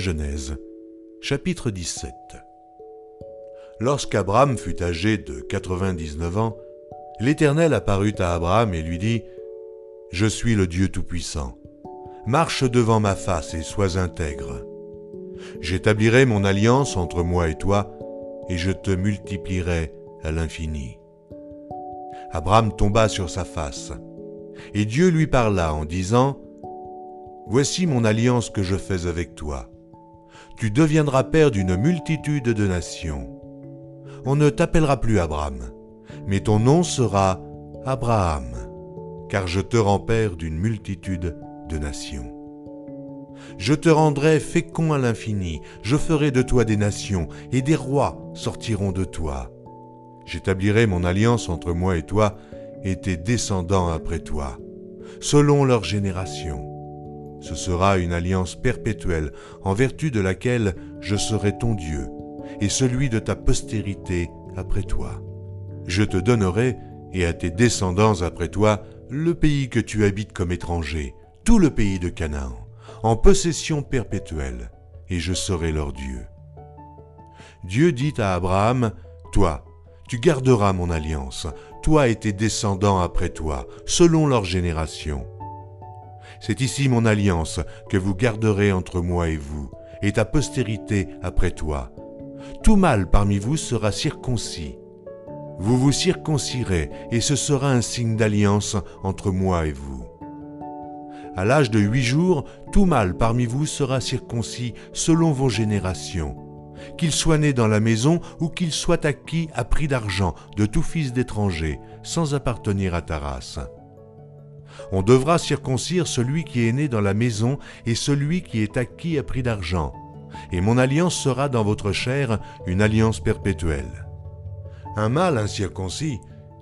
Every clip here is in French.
Genèse, chapitre 17 Lorsqu'Abraham fut âgé de 99 ans, l'Éternel apparut à Abraham et lui dit, Je suis le Dieu Tout-Puissant. Marche devant ma face et sois intègre. J'établirai mon alliance entre moi et toi, et je te multiplierai à l'infini. Abraham tomba sur sa face, et Dieu lui parla en disant, Voici mon alliance que je fais avec toi tu deviendras père d'une multitude de nations. On ne t'appellera plus Abraham, mais ton nom sera Abraham, car je te rends père d'une multitude de nations. Je te rendrai fécond à l'infini, je ferai de toi des nations, et des rois sortiront de toi. J'établirai mon alliance entre moi et toi, et tes descendants après toi, selon leur génération ce sera une alliance perpétuelle en vertu de laquelle je serai ton Dieu et celui de ta postérité après toi. Je te donnerai, et à tes descendants après toi, le pays que tu habites comme étranger, tout le pays de Canaan, en possession perpétuelle, et je serai leur Dieu. Dieu dit à Abraham, Toi, tu garderas mon alliance, toi et tes descendants après toi, selon leur génération c'est ici mon alliance que vous garderez entre moi et vous, et ta postérité après toi. Tout mâle parmi vous sera circoncis. Vous vous circoncirez, et ce sera un signe d'alliance entre moi et vous. À l'âge de huit jours, tout mâle parmi vous sera circoncis selon vos générations, qu'il soit né dans la maison ou qu'il soit acquis à prix d'argent de tout fils d'étranger, sans appartenir à ta race on devra circoncire celui qui est né dans la maison et celui qui est acquis à prix d'argent. Et mon alliance sera dans votre chair une alliance perpétuelle. Un mâle incirconcis,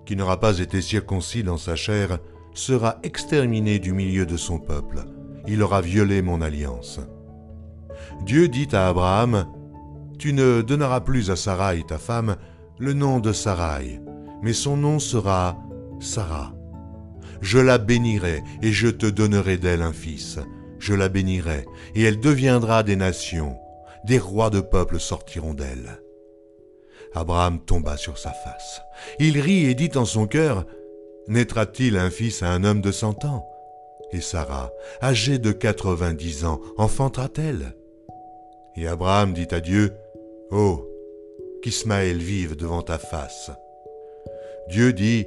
qui n'aura pas été circoncis dans sa chair, sera exterminé du milieu de son peuple. Il aura violé mon alliance. Dieu dit à Abraham, Tu ne donneras plus à Sarai, ta femme, le nom de Sarai, mais son nom sera Sarah je la bénirai, et je te donnerai d'elle un fils. Je la bénirai, et elle deviendra des nations. Des rois de peuples sortiront d'elle. Abraham tomba sur sa face. Il rit et dit en son cœur, Naîtra-t-il un fils à un homme de cent ans? Et Sarah, âgée de quatre-vingt-dix ans, enfantera-t-elle? Et Abraham dit à Dieu, Oh, qu'Ismaël vive devant ta face. Dieu dit,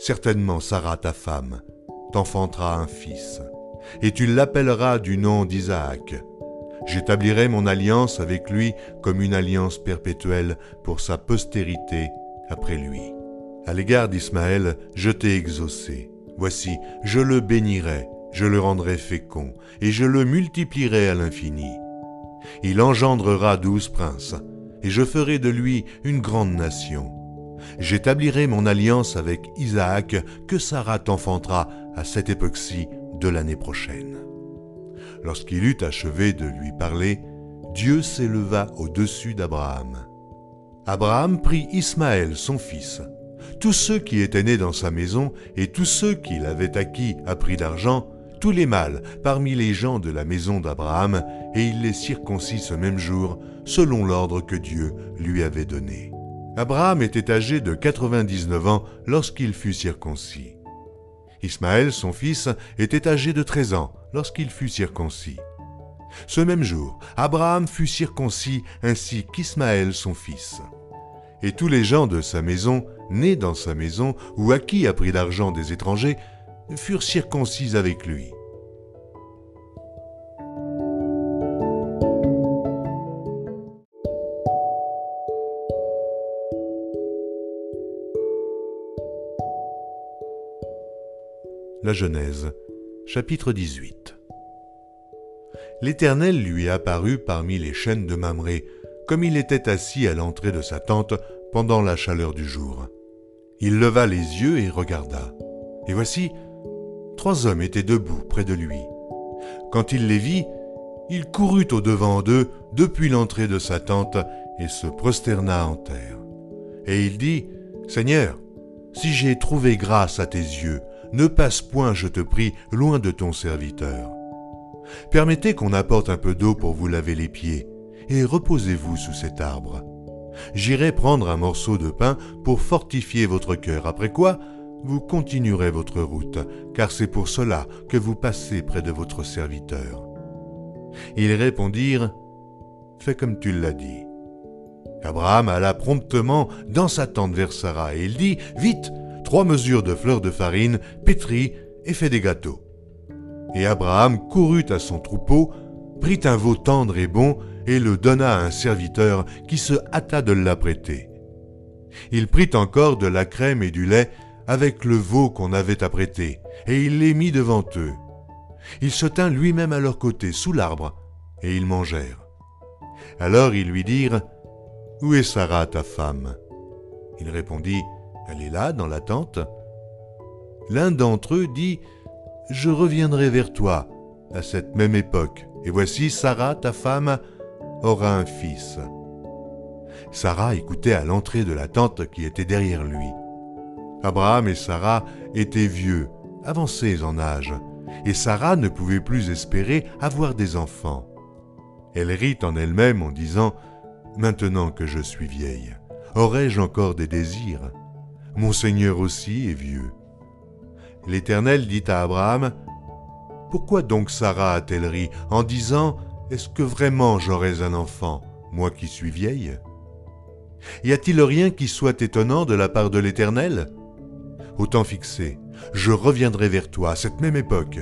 Certainement Sarah, ta femme, t'enfantera un fils, et tu l'appelleras du nom d'Isaac. J'établirai mon alliance avec lui comme une alliance perpétuelle pour sa postérité après lui. À l'égard d'Ismaël, je t'ai exaucé. Voici, je le bénirai, je le rendrai fécond, et je le multiplierai à l'infini. Il engendrera douze princes, et je ferai de lui une grande nation J'établirai mon alliance avec Isaac que Sarah t'enfantera à cette époque-ci de l'année prochaine. Lorsqu'il eut achevé de lui parler, Dieu s'éleva au-dessus d'Abraham. Abraham prit Ismaël, son fils, tous ceux qui étaient nés dans sa maison et tous ceux qu'il avait acquis à prix d'argent, tous les mâles parmi les gens de la maison d'Abraham, et il les circoncit ce même jour, selon l'ordre que Dieu lui avait donné. Abraham était âgé de 99 ans lorsqu'il fut circoncis. Ismaël, son fils, était âgé de 13 ans lorsqu'il fut circoncis. Ce même jour, Abraham fut circoncis ainsi qu'Ismaël, son fils. Et tous les gens de sa maison, nés dans sa maison ou à prix d'argent des étrangers, furent circoncis avec lui. La Genèse, chapitre 18 L'Éternel lui apparut parmi les chênes de Mamré, comme il était assis à l'entrée de sa tente pendant la chaleur du jour. Il leva les yeux et regarda. Et voici, trois hommes étaient debout près de lui. Quand il les vit, il courut au-devant d'eux depuis l'entrée de sa tente et se prosterna en terre. Et il dit, Seigneur, si j'ai trouvé grâce à tes yeux, ne passe point, je te prie, loin de ton serviteur. Permettez qu'on apporte un peu d'eau pour vous laver les pieds, et reposez-vous sous cet arbre. J'irai prendre un morceau de pain pour fortifier votre cœur, après quoi vous continuerez votre route, car c'est pour cela que vous passez près de votre serviteur. Ils répondirent, Fais comme tu l'as dit. Abraham alla promptement dans sa tente vers Sarah, et il dit, Vite, trois mesures de fleurs de farine, pétris et fais des gâteaux. Et Abraham courut à son troupeau, prit un veau tendre et bon, et le donna à un serviteur qui se hâta de l'apprêter. Il prit encore de la crème et du lait avec le veau qu'on avait apprêté, et il les mit devant eux. Il se tint lui-même à leur côté, sous l'arbre, et ils mangèrent. Alors ils lui dirent, Où est Sarah, ta femme? Il répondit, Elle est là, dans la tente. L'un d'entre eux dit, Je reviendrai vers toi à cette même époque, et voici Sarah, ta femme, aura un fils. Sarah écoutait à l'entrée de la tente qui était derrière lui. Abraham et Sarah étaient vieux, avancés en âge, et Sarah ne pouvait plus espérer avoir des enfants. Elle rit en elle-même en disant Maintenant que je suis vieille, aurais-je encore des désirs? Mon Seigneur aussi est vieux. L'Éternel dit à Abraham Pourquoi donc Sarah a-t-elle ri en disant Est-ce que vraiment j'aurais un enfant, moi qui suis vieille? Y a-t-il rien qui soit étonnant de la part de l'Éternel? Au temps fixé, je reviendrai vers toi à cette même époque,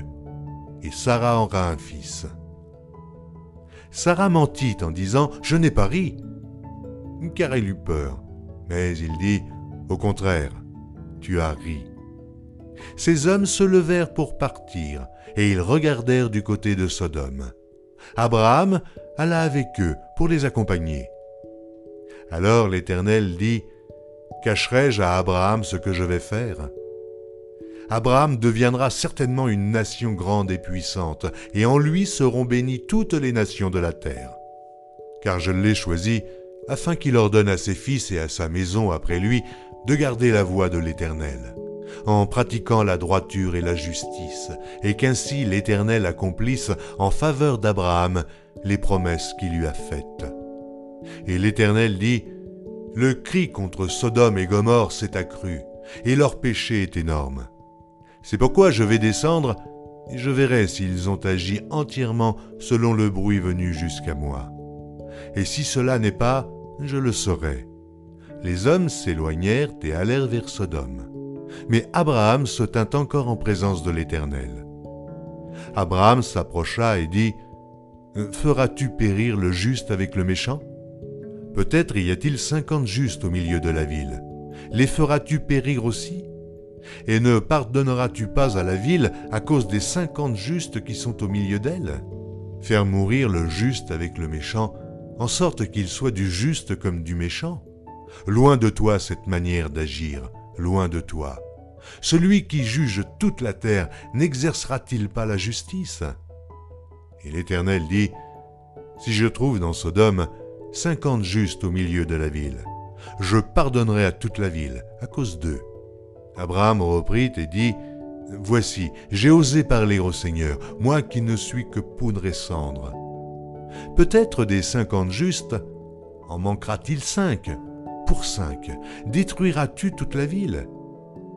et Sarah aura un fils. Sarah mentit en disant Je n'ai pas ri, car elle eut peur. Mais il dit Au contraire, tu as ri. Ces hommes se levèrent pour partir, et ils regardèrent du côté de Sodome. Abraham alla avec eux pour les accompagner. Alors l'Éternel dit Cacherai-je à Abraham ce que je vais faire? Abraham deviendra certainement une nation grande et puissante, et en lui seront bénies toutes les nations de la terre. Car je l'ai choisi afin qu'il ordonne à ses fils et à sa maison après lui de garder la voie de l'Éternel, en pratiquant la droiture et la justice, et qu'ainsi l'Éternel accomplisse en faveur d'Abraham les promesses qu'il lui a faites. Et l'Éternel dit, Le cri contre Sodome et Gomorre s'est accru, et leur péché est énorme. C'est pourquoi je vais descendre et je verrai s'ils ont agi entièrement selon le bruit venu jusqu'à moi. Et si cela n'est pas, je le saurai. Les hommes s'éloignèrent et allèrent vers Sodome. Mais Abraham se tint encore en présence de l'Éternel. Abraham s'approcha et dit, Feras-tu périr le juste avec le méchant? Peut-être y a-t-il cinquante justes au milieu de la ville. Les feras-tu périr aussi? Et ne pardonneras-tu pas à la ville à cause des cinquante justes qui sont au milieu d'elle? Faire mourir le juste avec le méchant, en sorte qu'il soit du juste comme du méchant Loin de toi cette manière d'agir, loin de toi. Celui qui juge toute la terre n'exercera-t-il pas la justice? Et l'Éternel dit, Si je trouve dans Sodome cinquante justes au milieu de la ville, je pardonnerai à toute la ville à cause d'eux. Abraham reprit et dit, Voici, j'ai osé parler au Seigneur, moi qui ne suis que poudre et cendre. Peut-être des cinquante justes, en manquera-t-il cinq Pour cinq, détruiras-tu toute la ville?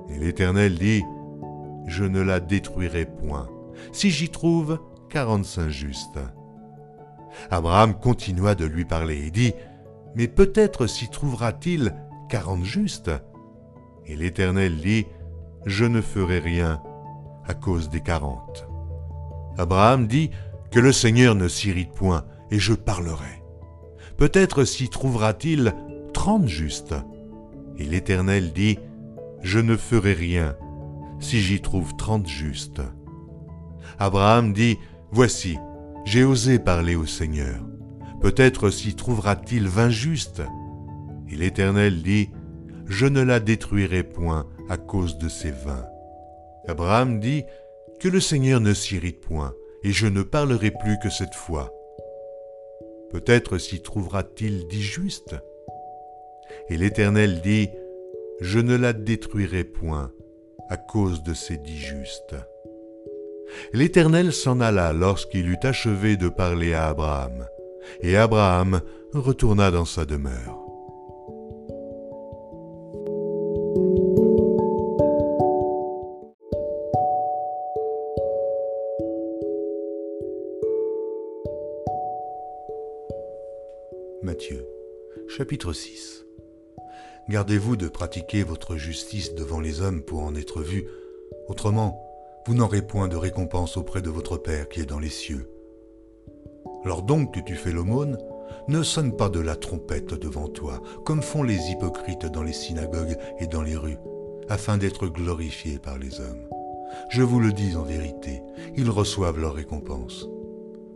Et l'Éternel dit, Je ne la détruirai point, si j'y trouve quarante-cinq justes. Abraham continua de lui parler et dit, Mais peut-être s'y trouvera-t-il quarante justes? Et l'Éternel dit, Je ne ferai rien à cause des quarante. Abraham dit, Que le Seigneur ne s'irrite point, et je parlerai. Peut-être s'y trouvera-t-il trente justes. Et l'Éternel dit, Je ne ferai rien si j'y trouve trente justes. Abraham dit, Voici, j'ai osé parler au Seigneur. Peut-être s'y trouvera-t-il vingt justes. Et l'Éternel dit, je ne la détruirai point à cause de ces vins. Abraham dit, Que le Seigneur ne s'irrite point, et je ne parlerai plus que cette fois. Peut-être s'y trouvera-t-il dix justes. Et l'Éternel dit, Je ne la détruirai point à cause de ces dix justes. L'Éternel s'en alla lorsqu'il eut achevé de parler à Abraham, et Abraham retourna dans sa demeure. Matthieu, chapitre 6 Gardez-vous de pratiquer votre justice devant les hommes pour en être vus, autrement vous n'aurez point de récompense auprès de votre Père qui est dans les cieux. Lors donc que tu fais l'aumône, ne sonne pas de la trompette devant toi, comme font les hypocrites dans les synagogues et dans les rues, afin d'être glorifiés par les hommes. Je vous le dis en vérité, ils reçoivent leur récompense.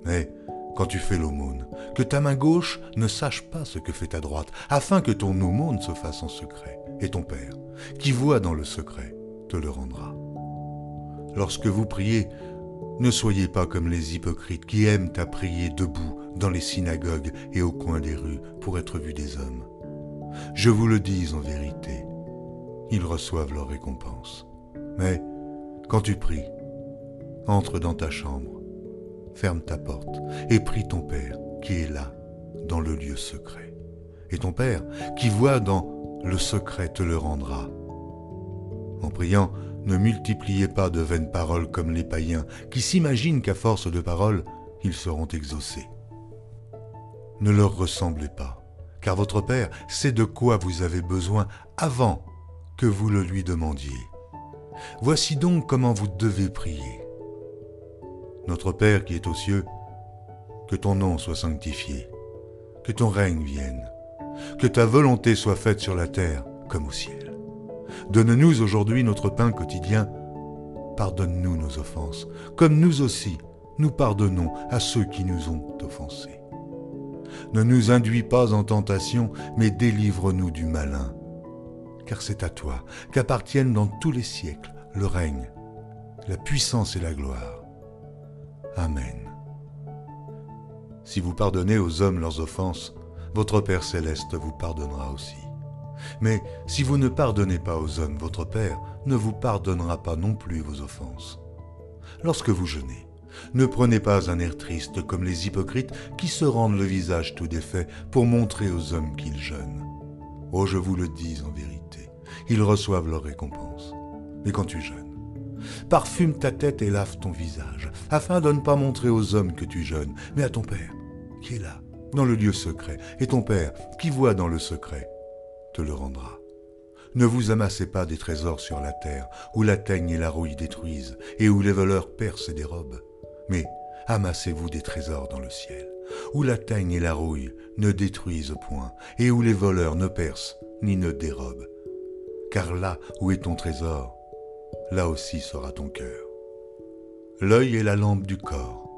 Mais quand tu fais l'aumône, que ta main gauche ne sache pas ce que fait ta droite, afin que ton aumône se fasse en secret, et ton Père, qui voit dans le secret, te le rendra. Lorsque vous priez, ne soyez pas comme les hypocrites qui aiment à prier debout dans les synagogues et au coin des rues pour être vus des hommes. Je vous le dis en vérité, ils reçoivent leur récompense. Mais quand tu pries, entre dans ta chambre, ferme ta porte et prie ton Père qui est là, dans le lieu secret. Et ton Père qui voit dans le secret te le rendra. En priant, ne multipliez pas de vaines paroles comme les païens, qui s'imaginent qu'à force de paroles, ils seront exaucés. Ne leur ressemblez pas, car votre Père sait de quoi vous avez besoin avant que vous le lui demandiez. Voici donc comment vous devez prier. Notre Père qui est aux cieux, que ton nom soit sanctifié, que ton règne vienne, que ta volonté soit faite sur la terre comme au ciel. Donne-nous aujourd'hui notre pain quotidien. Pardonne-nous nos offenses, comme nous aussi nous pardonnons à ceux qui nous ont offensés. Ne nous induis pas en tentation, mais délivre-nous du malin. Car c'est à toi qu'appartiennent dans tous les siècles le règne, la puissance et la gloire. Amen. Si vous pardonnez aux hommes leurs offenses, votre Père céleste vous pardonnera aussi. Mais si vous ne pardonnez pas aux hommes, votre Père ne vous pardonnera pas non plus vos offenses. Lorsque vous jeûnez, ne prenez pas un air triste comme les hypocrites qui se rendent le visage tout défait pour montrer aux hommes qu'ils jeûnent. Oh, je vous le dis en vérité, ils reçoivent leur récompense. Mais quand tu jeûnes, parfume ta tête et lave ton visage, afin de ne pas montrer aux hommes que tu jeûnes, mais à ton Père, qui est là, dans le lieu secret, et ton Père, qui voit dans le secret, te le rendra. Ne vous amassez pas des trésors sur la terre, où la teigne et la rouille détruisent, et où les voleurs percent et dérobent. Mais amassez-vous des trésors dans le ciel, où la teigne et la rouille ne détruisent point, et où les voleurs ne percent ni ne dérobent. Car là où est ton trésor, là aussi sera ton cœur. L'œil est la lampe du corps.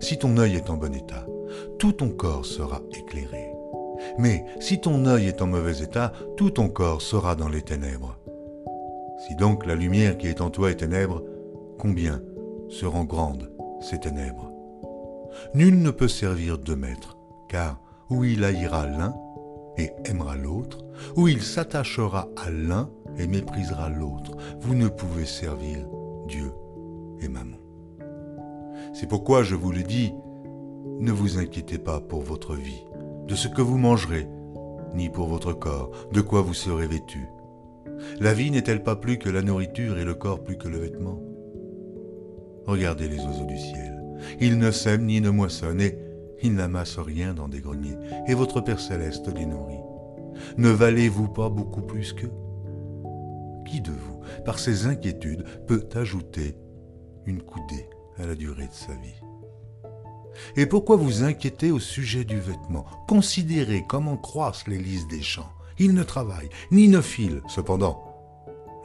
Si ton œil est en bon état, tout ton corps sera éclairé. Mais si ton œil est en mauvais état, tout ton corps sera dans les ténèbres. Si donc la lumière qui est en toi est ténèbre, combien seront grandes ces ténèbres? Nul ne peut servir deux maîtres, car ou il haïra l'un et aimera l'autre, ou il s'attachera à l'un et méprisera l'autre. Vous ne pouvez servir Dieu et Maman. C'est pourquoi je vous le dis, ne vous inquiétez pas pour votre vie de ce que vous mangerez, ni pour votre corps, de quoi vous serez vêtu. La vie n'est-elle pas plus que la nourriture et le corps plus que le vêtement? Regardez les oiseaux du ciel. Ils ne sèment ni ne moissonnent et ils n'amassent rien dans des greniers, et votre Père céleste les nourrit. Ne valez-vous pas beaucoup plus qu'eux? Qui de vous, par ses inquiétudes, peut ajouter une coudée à la durée de sa vie? Et pourquoi vous inquiétez au sujet du vêtement? Considérez comment croissent les lys des champs. Ils ne travaillent, ni ne filent. Cependant,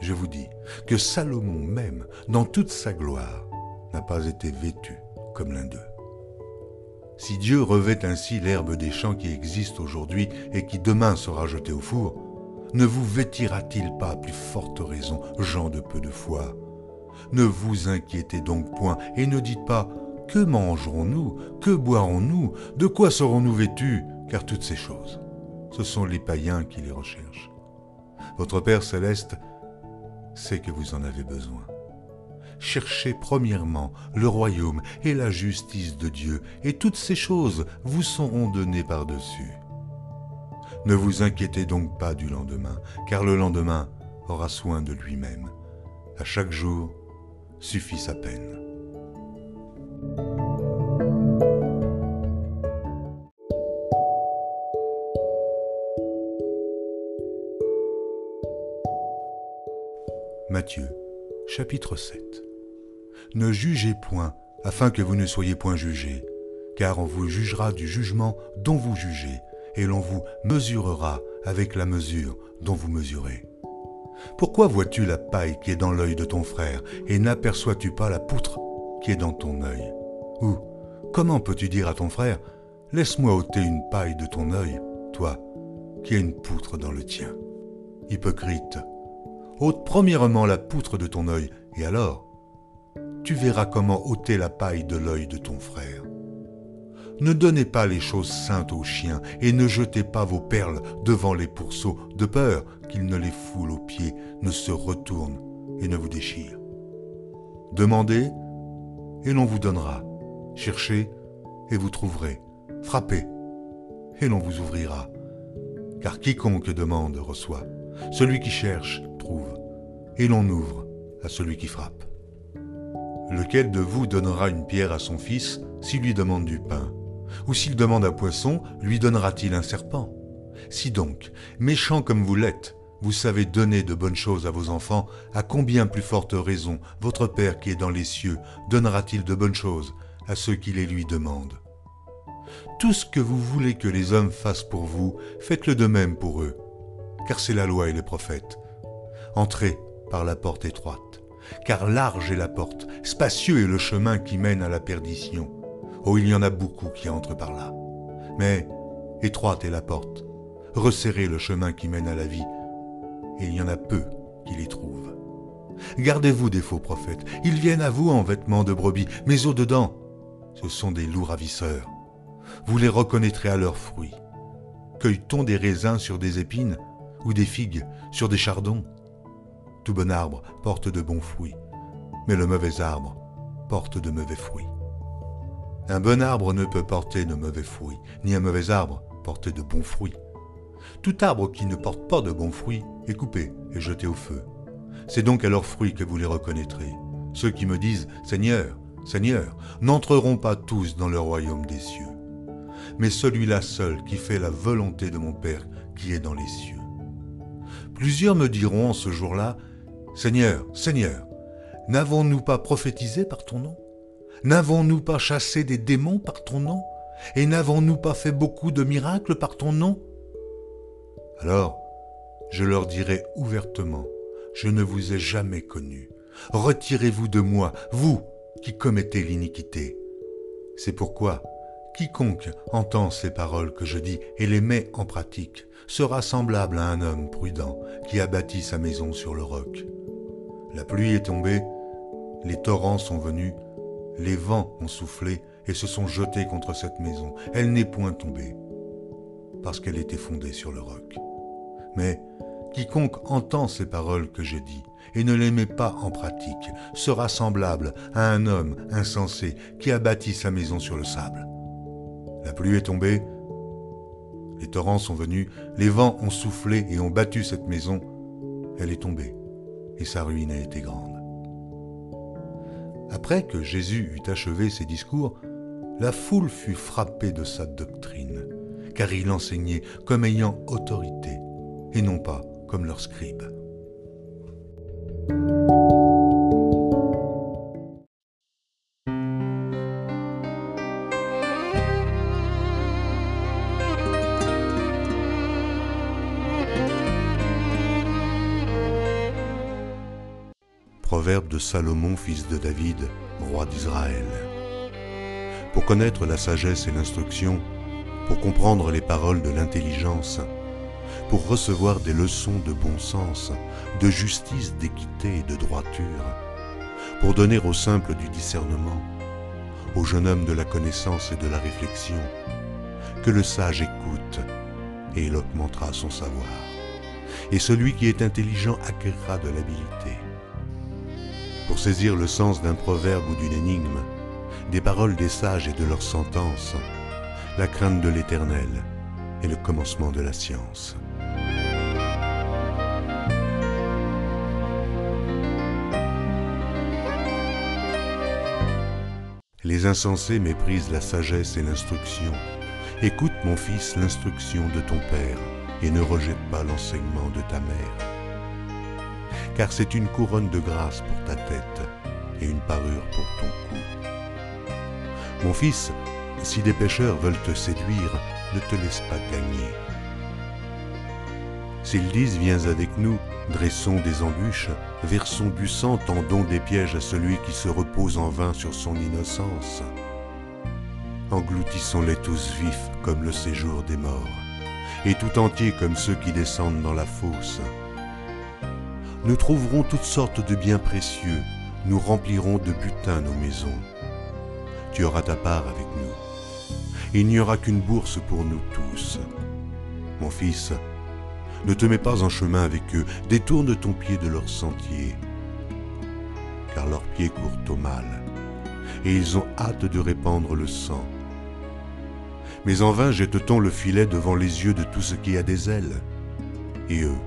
je vous dis que Salomon même, dans toute sa gloire, n'a pas été vêtu comme l'un d'eux. Si Dieu revêt ainsi l'herbe des champs qui existe aujourd'hui et qui demain sera jetée au four, ne vous vêtira-t-il pas à plus forte raison, gens de peu de foi? Ne vous inquiétez donc point et ne dites pas que mangerons-nous? Que boirons-nous? De quoi serons-nous vêtus Car toutes ces choses, ce sont les païens qui les recherchent. Votre Père céleste sait que vous en avez besoin. cherchez premièrement le royaume et la justice de Dieu, et toutes ces choses vous seront données par-dessus. Ne vous inquiétez donc pas du lendemain, car le lendemain aura soin de lui-même. À chaque jour suffit sa peine. Matthieu, chapitre 7 Ne jugez point, afin que vous ne soyez point jugés, car on vous jugera du jugement dont vous jugez, et l'on vous mesurera avec la mesure dont vous mesurez. Pourquoi vois-tu la paille qui est dans l'œil de ton frère, et n'aperçois-tu pas la poutre qui est dans ton œil? Ou comment peux-tu dire à ton frère, Laisse-moi ôter une paille de ton œil, toi, qui as une poutre dans le tien Hypocrite, ôte premièrement la poutre de ton œil, et alors tu verras comment ôter la paille de l'œil de ton frère. Ne donnez pas les choses saintes aux chiens, et ne jetez pas vos perles devant les pourceaux, de peur qu'ils ne les foulent aux pieds, ne se retournent et ne vous déchirent. Demandez, et l'on vous donnera. Cherchez, et vous trouverez. Frappez, et l'on vous ouvrira. Car quiconque demande reçoit. Celui qui cherche trouve, et l'on ouvre à celui qui frappe. Lequel de vous donnera une pierre à son fils s'il lui demande du pain? Ou s'il demande un poisson, lui donnera-t-il un serpent? Si donc, méchant comme vous l'êtes, vous savez donner de bonnes choses à vos enfants, à combien plus forte raison votre Père qui est dans les cieux donnera-t-il de bonnes choses à ceux qui les lui demandent? Tout ce que vous voulez que les hommes fassent pour vous, faites-le de même pour eux, car c'est la loi et les prophètes. Entrez par la porte étroite, car large est la porte, spacieux est le chemin qui mène à la perdition. Oh, il y en a beaucoup qui entrent par là. Mais étroite est la porte, resserrez le chemin qui mène à la vie, et il y en a peu qui les trouvent. Gardez-vous des faux prophètes, ils viennent à vous en vêtements de brebis, mais au-dedans, ce sont des loups ravisseurs. Vous les reconnaîtrez à leurs fruits. Cueille-t-on des raisins sur des épines, ou des figues sur des chardons? Tout bon arbre porte de bons fruits, mais le mauvais arbre porte de mauvais fruits. Un bon arbre ne peut porter de mauvais fruits, ni un mauvais arbre porter de bons fruits. Tout arbre qui ne porte pas de bons fruits est coupé et jeté au feu. C'est donc à leurs fruits que vous les reconnaîtrez. Ceux qui me disent Seigneur, Seigneur, n'entreront pas tous dans le royaume des cieux, mais celui-là seul qui fait la volonté de mon Père qui est dans les cieux. Plusieurs me diront en ce jour-là, Seigneur, Seigneur, n'avons-nous pas prophétisé par ton nom? N'avons-nous pas chassé des démons par ton nom Et n'avons-nous pas fait beaucoup de miracles par ton nom? Alors, je leur dirai ouvertement, je ne vous ai jamais connu. Retirez-vous de moi, vous qui commettez l'iniquité. C'est pourquoi quiconque entend ces paroles que je dis et les met en pratique sera semblable à un homme prudent qui a bâti sa maison sur le roc. La pluie est tombée, les torrents sont venus, les vents ont soufflé et se sont jetés contre cette maison. Elle n'est point tombée, parce qu'elle était fondée sur le roc. Mais quiconque entend ces paroles que je dis et ne les met pas en pratique sera semblable à un homme insensé qui a bâti sa maison sur le sable. La pluie est tombée, les torrents sont venus, les vents ont soufflé et ont battu cette maison. Elle est tombée, et sa ruine a été grande. Après que Jésus eut achevé ses discours, la foule fut frappée de sa doctrine, car il enseignait comme ayant autorité, et non pas comme leurs scribes. Salomon, fils de David, roi d'Israël. Pour connaître la sagesse et l'instruction, pour comprendre les paroles de l'intelligence, pour recevoir des leçons de bon sens, de justice, d'équité et de droiture, pour donner au simple du discernement, au jeune homme de la connaissance et de la réflexion, que le sage écoute et il augmentera son savoir, et celui qui est intelligent acquérera de l'habileté. Pour saisir le sens d'un proverbe ou d'une énigme, des paroles des sages et de leurs sentences, la crainte de l'Éternel est le commencement de la science. Les insensés méprisent la sagesse et l'instruction. Écoute, mon fils, l'instruction de ton Père, et ne rejette pas l'enseignement de ta mère. Car c'est une couronne de grâce pour ta tête et une parure pour ton cou. Mon fils, si des pécheurs veulent te séduire, ne te laisse pas gagner. S'ils disent Viens avec nous, dressons des embûches, versons du sang, tendons des pièges à celui qui se repose en vain sur son innocence. Engloutissons-les tous vifs comme le séjour des morts, et tout entiers comme ceux qui descendent dans la fosse. Nous trouverons toutes sortes de biens précieux, nous remplirons de butin nos maisons. Tu auras ta part avec nous. Il n'y aura qu'une bourse pour nous tous. Mon fils, ne te mets pas en chemin avec eux, détourne ton pied de leur sentier, car leurs pieds courent au mal, et ils ont hâte de répandre le sang. Mais en vain jette-t-on le filet devant les yeux de tout ce qui a des ailes. Et eux,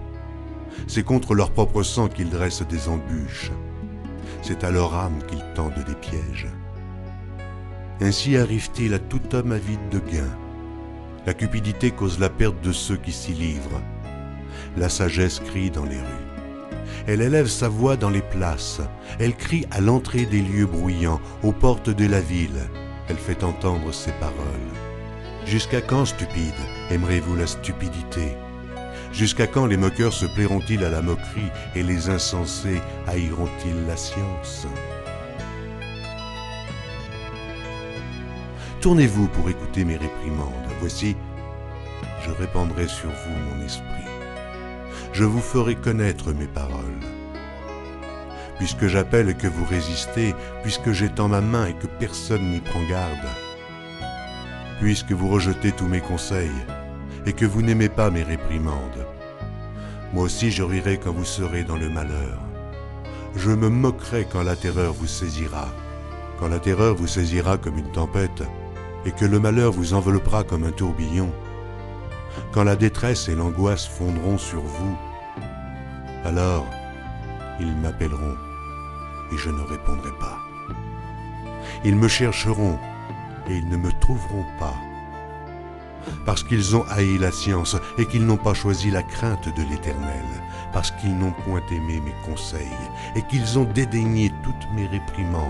c'est contre leur propre sang qu'ils dressent des embûches, c'est à leur âme qu'ils tendent des pièges. Ainsi arrive-t-il à tout homme avide de gain. La cupidité cause la perte de ceux qui s'y livrent la sagesse crie dans les rues. Elle élève sa voix dans les places, elle crie à l'entrée des lieux bruyants, aux portes de la ville, elle fait entendre ses paroles. Jusqu'à quand, stupide, aimerez-vous la stupidité? Jusqu'à quand les moqueurs se plairont-ils à la moquerie et les insensés haïront-ils la science? Tournez-vous pour écouter mes réprimandes. Voici, je répandrai sur vous mon esprit je vous ferai connaître mes paroles. Puisque j'appelle que vous résistez, puisque j'étends ma main et que personne n'y prend garde, puisque vous rejetez tous mes conseils et que vous n'aimez pas mes réprimandes, moi aussi je rirai quand vous serez dans le malheur. Je me moquerai quand la terreur vous saisira, quand la terreur vous saisira comme une tempête, et que le malheur vous enveloppera comme un tourbillon quand la détresse et l'angoisse fondront sur vous, alors ils m'appelleront et je ne répondrai pas. Ils me chercheront et ils ne me trouveront pas. Parce qu'ils ont haï la science et qu'ils n'ont pas choisi la crainte de l'Éternel, parce qu'ils n'ont point aimé mes conseils et qu'ils ont dédaigné toutes mes réprimandes.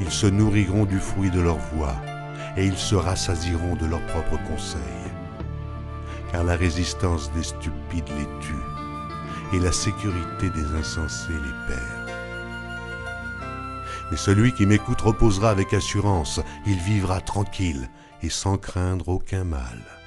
Ils se nourriront du fruit de leur voix et ils se rassasiront de leurs propres conseils. Car la résistance des stupides les tue, et la sécurité des insensés les perd. Mais celui qui m'écoute reposera avec assurance, il vivra tranquille et sans craindre aucun mal.